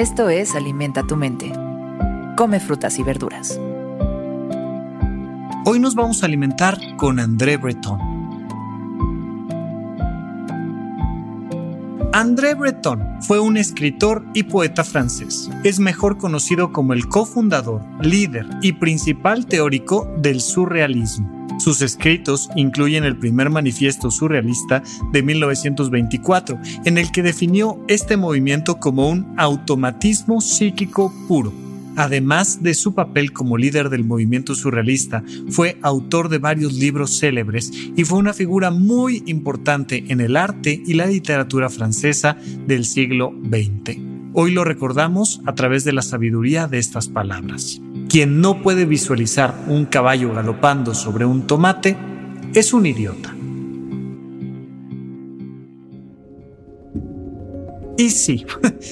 Esto es Alimenta tu mente. Come frutas y verduras. Hoy nos vamos a alimentar con André Breton. André Breton fue un escritor y poeta francés. Es mejor conocido como el cofundador, líder y principal teórico del surrealismo. Sus escritos incluyen el primer manifiesto surrealista de 1924, en el que definió este movimiento como un automatismo psíquico puro. Además de su papel como líder del movimiento surrealista, fue autor de varios libros célebres y fue una figura muy importante en el arte y la literatura francesa del siglo XX. Hoy lo recordamos a través de la sabiduría de estas palabras. Quien no puede visualizar un caballo galopando sobre un tomate es un idiota. Y sí,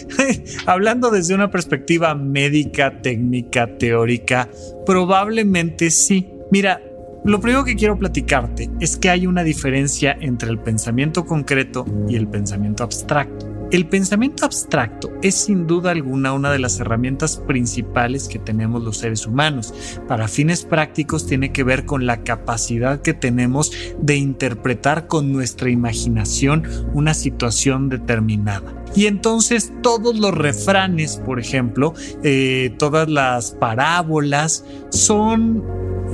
hablando desde una perspectiva médica, técnica, teórica, probablemente sí. Mira, lo primero que quiero platicarte es que hay una diferencia entre el pensamiento concreto y el pensamiento abstracto. El pensamiento abstracto es sin duda alguna una de las herramientas principales que tenemos los seres humanos. Para fines prácticos tiene que ver con la capacidad que tenemos de interpretar con nuestra imaginación una situación determinada. Y entonces todos los refranes, por ejemplo, eh, todas las parábolas, son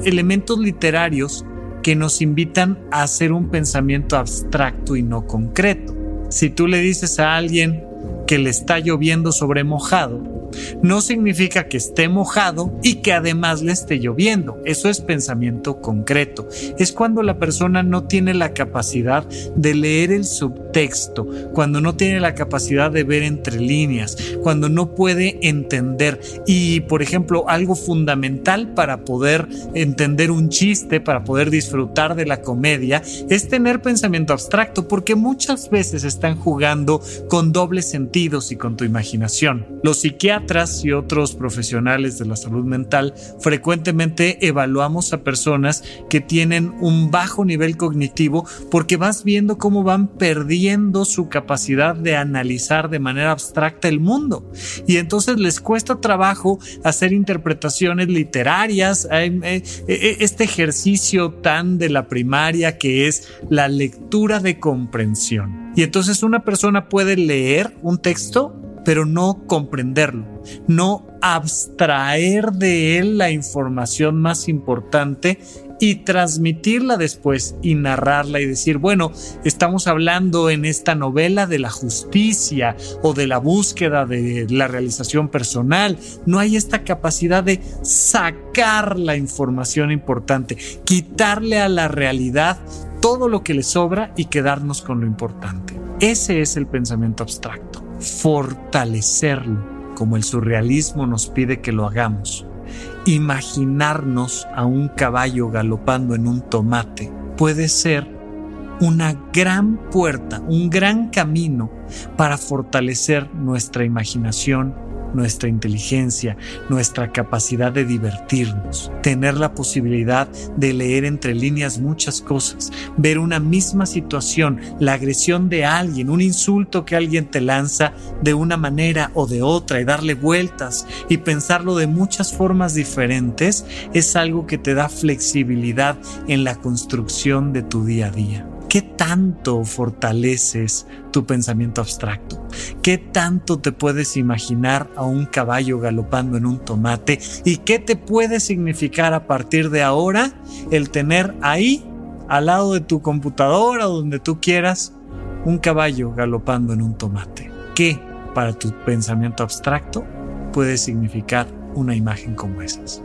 elementos literarios que nos invitan a hacer un pensamiento abstracto y no concreto. Si tú le dices a alguien que le está lloviendo sobre mojado, no significa que esté mojado y que además le esté lloviendo. Eso es pensamiento concreto. Es cuando la persona no tiene la capacidad de leer el subtexto, cuando no tiene la capacidad de ver entre líneas, cuando no puede entender. Y, por ejemplo, algo fundamental para poder entender un chiste, para poder disfrutar de la comedia, es tener pensamiento abstracto, porque muchas veces están jugando con dobles sentidos y con tu imaginación. Los psiquiatras y otros profesionales de la salud mental frecuentemente evaluamos a personas que tienen un bajo nivel cognitivo porque vas viendo cómo van perdiendo su capacidad de analizar de manera abstracta el mundo. Y entonces les cuesta trabajo hacer interpretaciones literarias, eh, eh, eh, este ejercicio tan de la primaria que es la lectura de comprensión. Y entonces una persona puede leer un texto pero no comprenderlo, no abstraer de él la información más importante y transmitirla después y narrarla y decir, bueno, estamos hablando en esta novela de la justicia o de la búsqueda de la realización personal. No hay esta capacidad de sacar la información importante, quitarle a la realidad todo lo que le sobra y quedarnos con lo importante. Ese es el pensamiento abstracto fortalecerlo, como el surrealismo nos pide que lo hagamos. Imaginarnos a un caballo galopando en un tomate puede ser una gran puerta, un gran camino para fortalecer nuestra imaginación nuestra inteligencia, nuestra capacidad de divertirnos, tener la posibilidad de leer entre líneas muchas cosas, ver una misma situación, la agresión de alguien, un insulto que alguien te lanza de una manera o de otra y darle vueltas y pensarlo de muchas formas diferentes, es algo que te da flexibilidad en la construcción de tu día a día. ¿Qué tanto fortaleces tu pensamiento abstracto? ¿Qué tanto te puedes imaginar a un caballo galopando en un tomate? ¿Y qué te puede significar a partir de ahora el tener ahí, al lado de tu computadora o donde tú quieras, un caballo galopando en un tomate? ¿Qué para tu pensamiento abstracto puede significar una imagen como esas?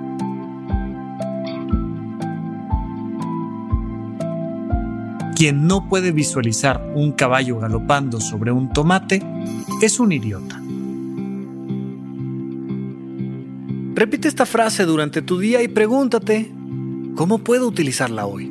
Quien no puede visualizar un caballo galopando sobre un tomate es un idiota. Repite esta frase durante tu día y pregúntate, ¿cómo puedo utilizarla hoy?